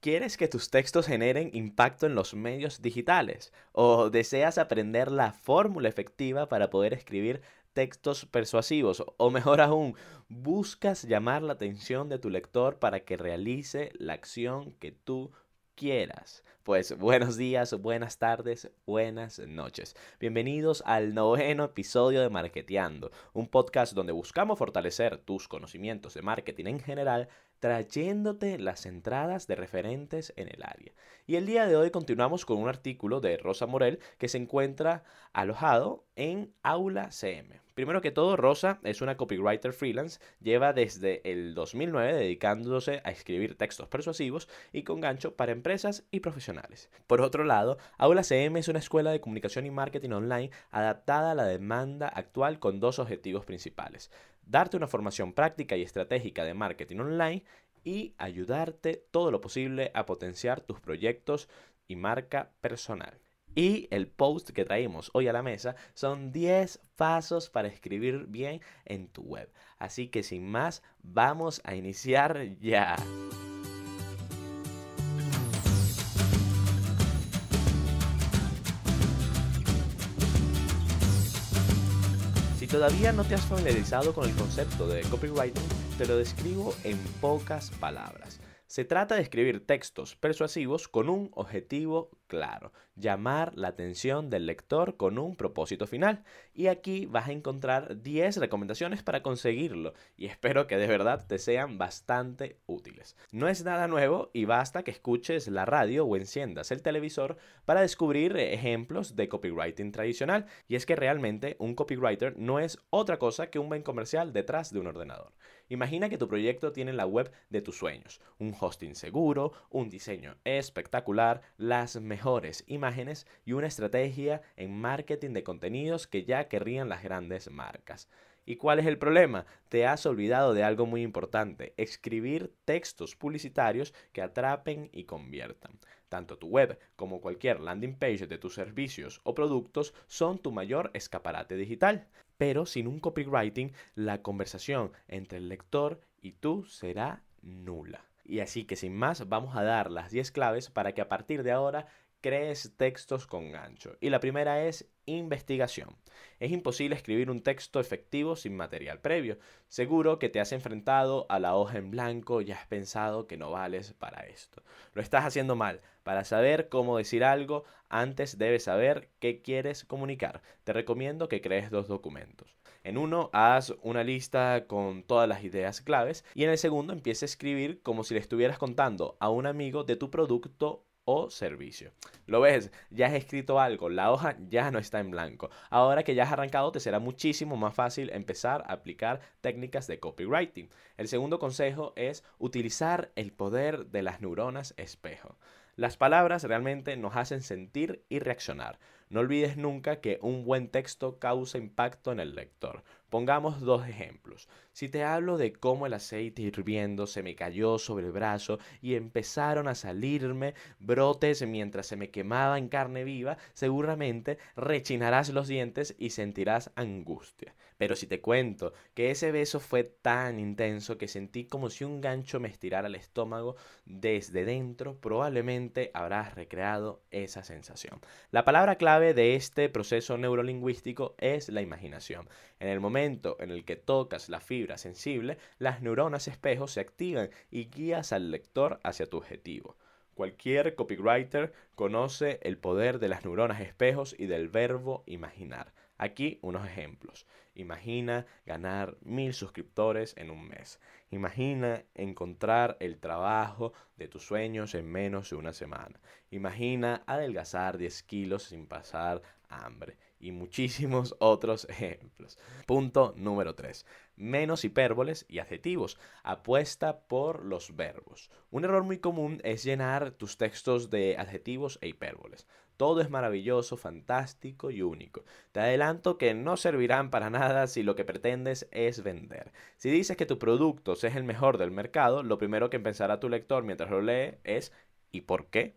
¿Quieres que tus textos generen impacto en los medios digitales? ¿O deseas aprender la fórmula efectiva para poder escribir textos persuasivos? O mejor aún, buscas llamar la atención de tu lector para que realice la acción que tú quieras. Pues buenos días, buenas tardes, buenas noches. Bienvenidos al noveno episodio de Marketeando, un podcast donde buscamos fortalecer tus conocimientos de marketing en general trayéndote las entradas de referentes en el área. Y el día de hoy continuamos con un artículo de Rosa Morel que se encuentra alojado en Aula CM. Primero que todo, Rosa es una copywriter freelance, lleva desde el 2009 dedicándose a escribir textos persuasivos y con gancho para empresas y profesionales. Por otro lado, Aula CM es una escuela de comunicación y marketing online adaptada a la demanda actual con dos objetivos principales darte una formación práctica y estratégica de marketing online y ayudarte todo lo posible a potenciar tus proyectos y marca personal. Y el post que traemos hoy a la mesa son 10 pasos para escribir bien en tu web. Así que sin más, vamos a iniciar ya. Todavía no te has familiarizado con el concepto de copywriting, te lo describo en pocas palabras. Se trata de escribir textos persuasivos con un objetivo claro, llamar la atención del lector con un propósito final. Y aquí vas a encontrar 10 recomendaciones para conseguirlo y espero que de verdad te sean bastante útiles. No es nada nuevo y basta que escuches la radio o enciendas el televisor para descubrir ejemplos de copywriting tradicional. Y es que realmente un copywriter no es otra cosa que un buen comercial detrás de un ordenador. Imagina que tu proyecto tiene la web de tus sueños, hosting seguro, un diseño espectacular, las mejores imágenes y una estrategia en marketing de contenidos que ya querrían las grandes marcas. ¿Y cuál es el problema? Te has olvidado de algo muy importante, escribir textos publicitarios que atrapen y conviertan. Tanto tu web como cualquier landing page de tus servicios o productos son tu mayor escaparate digital. Pero sin un copywriting, la conversación entre el lector y tú será nula. Y así que sin más, vamos a dar las 10 claves para que a partir de ahora crees textos con gancho. Y la primera es investigación. Es imposible escribir un texto efectivo sin material previo. Seguro que te has enfrentado a la hoja en blanco y has pensado que no vales para esto. Lo estás haciendo mal. Para saber cómo decir algo, antes debes saber qué quieres comunicar. Te recomiendo que crees dos documentos. En uno, haz una lista con todas las ideas claves y en el segundo empieza a escribir como si le estuvieras contando a un amigo de tu producto o servicio. ¿Lo ves? Ya has escrito algo, la hoja ya no está en blanco. Ahora que ya has arrancado, te será muchísimo más fácil empezar a aplicar técnicas de copywriting. El segundo consejo es utilizar el poder de las neuronas espejo. Las palabras realmente nos hacen sentir y reaccionar. No olvides nunca que un buen texto causa impacto en el lector. Pongamos dos ejemplos. Si te hablo de cómo el aceite hirviendo se me cayó sobre el brazo y empezaron a salirme brotes mientras se me quemaba en carne viva, seguramente rechinarás los dientes y sentirás angustia. Pero si te cuento que ese beso fue tan intenso que sentí como si un gancho me estirara el estómago desde dentro, probablemente habrás recreado esa sensación. La palabra clave de este proceso neurolingüístico es la imaginación. En el momento en el que tocas la fibra sensible, las neuronas espejos se activan y guías al lector hacia tu objetivo. Cualquier copywriter conoce el poder de las neuronas espejos y del verbo imaginar. Aquí unos ejemplos. Imagina ganar mil suscriptores en un mes. Imagina encontrar el trabajo de tus sueños en menos de una semana. Imagina adelgazar 10 kilos sin pasar hambre y muchísimos otros ejemplos. Punto número 3. Menos hipérboles y adjetivos. Apuesta por los verbos. Un error muy común es llenar tus textos de adjetivos e hipérboles. Todo es maravilloso, fantástico y único. Te adelanto que no servirán para nada si lo que pretendes es vender. Si dices que tu producto es el mejor del mercado, lo primero que pensará tu lector mientras lo lee es ¿y por qué?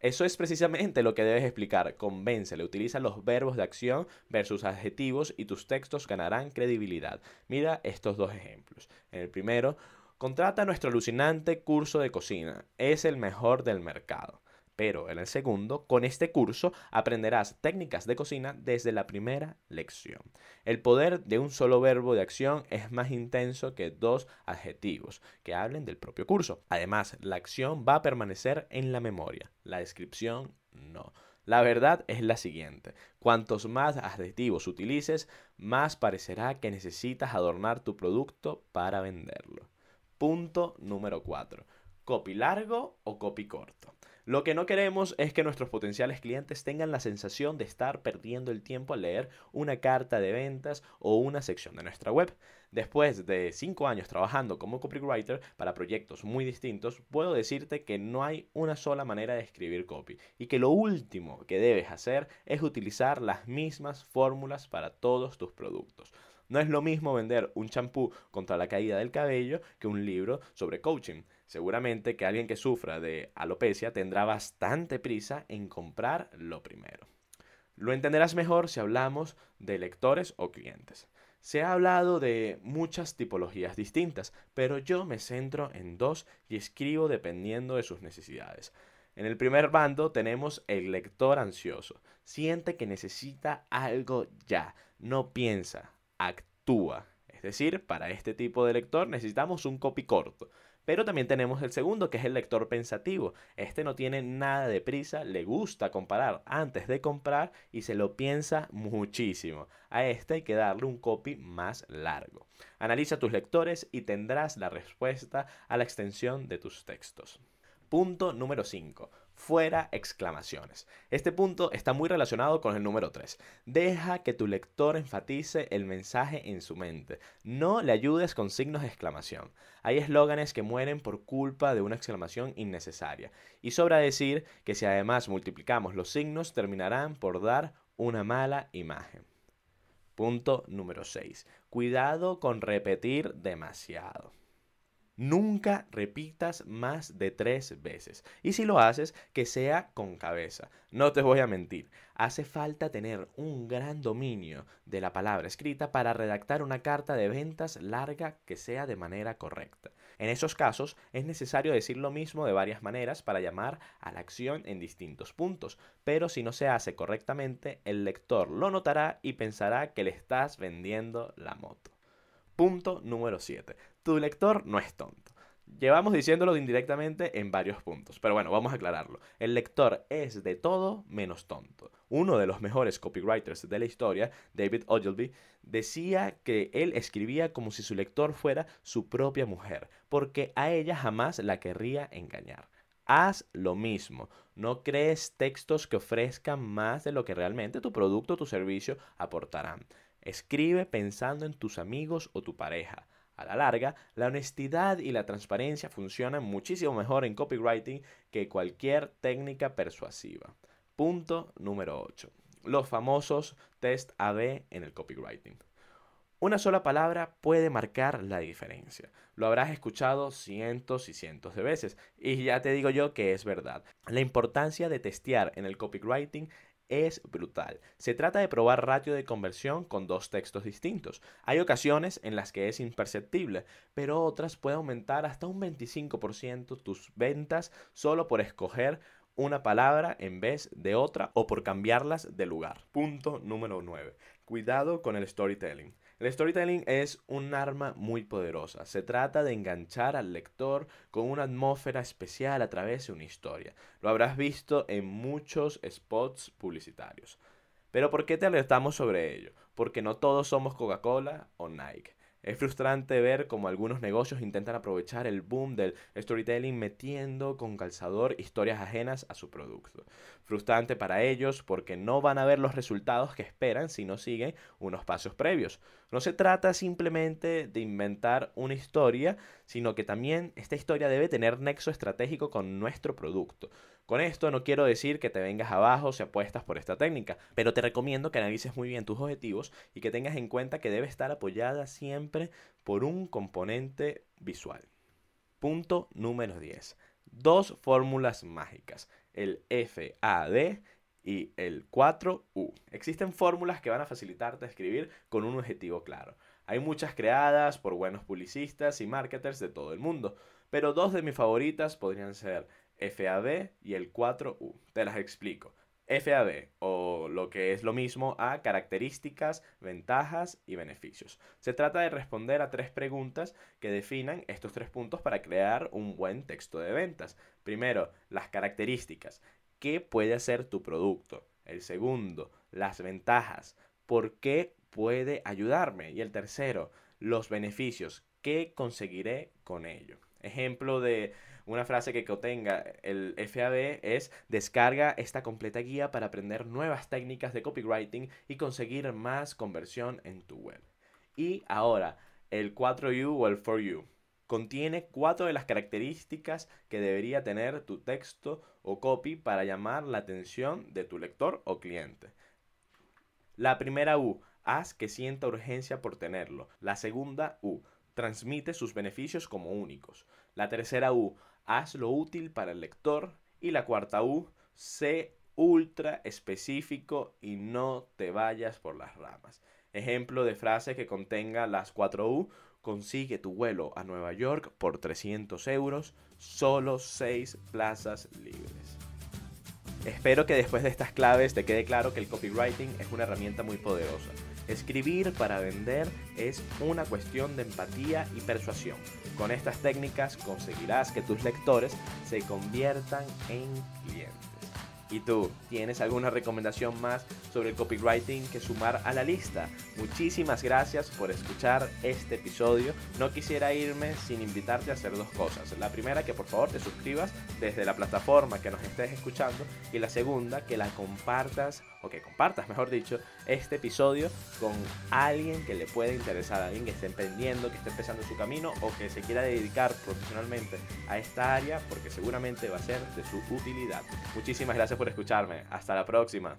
Eso es precisamente lo que debes explicar. Convéncele, utiliza los verbos de acción versus adjetivos y tus textos ganarán credibilidad. Mira estos dos ejemplos. En el primero, Contrata nuestro alucinante curso de cocina. Es el mejor del mercado. Pero en el segundo, con este curso aprenderás técnicas de cocina desde la primera lección. El poder de un solo verbo de acción es más intenso que dos adjetivos que hablen del propio curso. Además, la acción va a permanecer en la memoria, la descripción no. La verdad es la siguiente, cuantos más adjetivos utilices, más parecerá que necesitas adornar tu producto para venderlo. Punto número 4. ¿Copy largo o copy corto? Lo que no queremos es que nuestros potenciales clientes tengan la sensación de estar perdiendo el tiempo al leer una carta de ventas o una sección de nuestra web. Después de 5 años trabajando como copywriter para proyectos muy distintos, puedo decirte que no hay una sola manera de escribir copy y que lo último que debes hacer es utilizar las mismas fórmulas para todos tus productos. No es lo mismo vender un champú contra la caída del cabello que un libro sobre coaching. Seguramente que alguien que sufra de alopecia tendrá bastante prisa en comprar lo primero. Lo entenderás mejor si hablamos de lectores o clientes. Se ha hablado de muchas tipologías distintas, pero yo me centro en dos y escribo dependiendo de sus necesidades. En el primer bando tenemos el lector ansioso. Siente que necesita algo ya, no piensa, actúa. Es decir, para este tipo de lector necesitamos un copy corto. Pero también tenemos el segundo, que es el lector pensativo. Este no tiene nada de prisa, le gusta comparar antes de comprar y se lo piensa muchísimo. A este hay que darle un copy más largo. Analiza tus lectores y tendrás la respuesta a la extensión de tus textos. Punto número 5 fuera exclamaciones. Este punto está muy relacionado con el número 3. Deja que tu lector enfatice el mensaje en su mente. No le ayudes con signos de exclamación. Hay eslóganes que mueren por culpa de una exclamación innecesaria. Y sobra decir que si además multiplicamos los signos terminarán por dar una mala imagen. Punto número 6. Cuidado con repetir demasiado. Nunca repitas más de tres veces. Y si lo haces, que sea con cabeza. No te voy a mentir. Hace falta tener un gran dominio de la palabra escrita para redactar una carta de ventas larga que sea de manera correcta. En esos casos es necesario decir lo mismo de varias maneras para llamar a la acción en distintos puntos, pero si no se hace correctamente, el lector lo notará y pensará que le estás vendiendo la moto. Punto número 7. Tu lector no es tonto. Llevamos diciéndolo indirectamente en varios puntos, pero bueno, vamos a aclararlo. El lector es de todo menos tonto. Uno de los mejores copywriters de la historia, David Ogilvy, decía que él escribía como si su lector fuera su propia mujer, porque a ella jamás la querría engañar. Haz lo mismo. No crees textos que ofrezcan más de lo que realmente tu producto o tu servicio aportarán. Escribe pensando en tus amigos o tu pareja. A la larga, la honestidad y la transparencia funcionan muchísimo mejor en copywriting que cualquier técnica persuasiva. Punto número 8. Los famosos test AB en el copywriting. Una sola palabra puede marcar la diferencia. Lo habrás escuchado cientos y cientos de veces y ya te digo yo que es verdad. La importancia de testear en el copywriting es brutal. Se trata de probar ratio de conversión con dos textos distintos. Hay ocasiones en las que es imperceptible, pero otras puede aumentar hasta un 25% tus ventas solo por escoger una palabra en vez de otra o por cambiarlas de lugar. Punto número 9. Cuidado con el storytelling. El storytelling es un arma muy poderosa. Se trata de enganchar al lector con una atmósfera especial a través de una historia. Lo habrás visto en muchos spots publicitarios. Pero ¿por qué te alertamos sobre ello? Porque no todos somos Coca-Cola o Nike. Es frustrante ver cómo algunos negocios intentan aprovechar el boom del storytelling metiendo con calzador historias ajenas a su producto. Frustrante para ellos porque no van a ver los resultados que esperan si no siguen unos pasos previos. No se trata simplemente de inventar una historia, sino que también esta historia debe tener nexo estratégico con nuestro producto. Con esto no quiero decir que te vengas abajo si apuestas por esta técnica, pero te recomiendo que analices muy bien tus objetivos y que tengas en cuenta que debe estar apoyada siempre por un componente visual. Punto número 10. Dos fórmulas mágicas, el FAD y el 4U. Existen fórmulas que van a facilitarte escribir con un objetivo claro. Hay muchas creadas por buenos publicistas y marketers de todo el mundo, pero dos de mis favoritas podrían ser FAB y el 4U. Te las explico. FAB, o lo que es lo mismo a características, ventajas y beneficios. Se trata de responder a tres preguntas que definan estos tres puntos para crear un buen texto de ventas. Primero, las características. ¿Qué puede hacer tu producto? El segundo, las ventajas. ¿Por qué puede ayudarme? Y el tercero, los beneficios. ¿Qué conseguiré con ello? Ejemplo de una frase que contenga el FAB es descarga esta completa guía para aprender nuevas técnicas de copywriting y conseguir más conversión en tu web. Y ahora, el 4U o el 4U. Contiene cuatro de las características que debería tener tu texto o copy para llamar la atención de tu lector o cliente. La primera U, haz que sienta urgencia por tenerlo. La segunda U, transmite sus beneficios como únicos. La tercera U, hazlo útil para el lector. Y la cuarta U, sé ultra específico y no te vayas por las ramas. Ejemplo de frase que contenga las cuatro U, consigue tu vuelo a Nueva York por 300 euros, solo 6 plazas libres. Espero que después de estas claves te quede claro que el copywriting es una herramienta muy poderosa Escribir para vender es una cuestión de empatía y persuasión. Con estas técnicas conseguirás que tus lectores se conviertan en clientes. ¿Y tú tienes alguna recomendación más sobre el copywriting que sumar a la lista? Muchísimas gracias por escuchar este episodio. No quisiera irme sin invitarte a hacer dos cosas. La primera, que por favor te suscribas desde la plataforma que nos estés escuchando. Y la segunda, que la compartas, o que compartas, mejor dicho, este episodio con alguien que le pueda interesar, alguien que esté emprendiendo, que esté empezando su camino o que se quiera dedicar profesionalmente a esta área porque seguramente va a ser de su utilidad. Muchísimas gracias por escucharme. Hasta la próxima.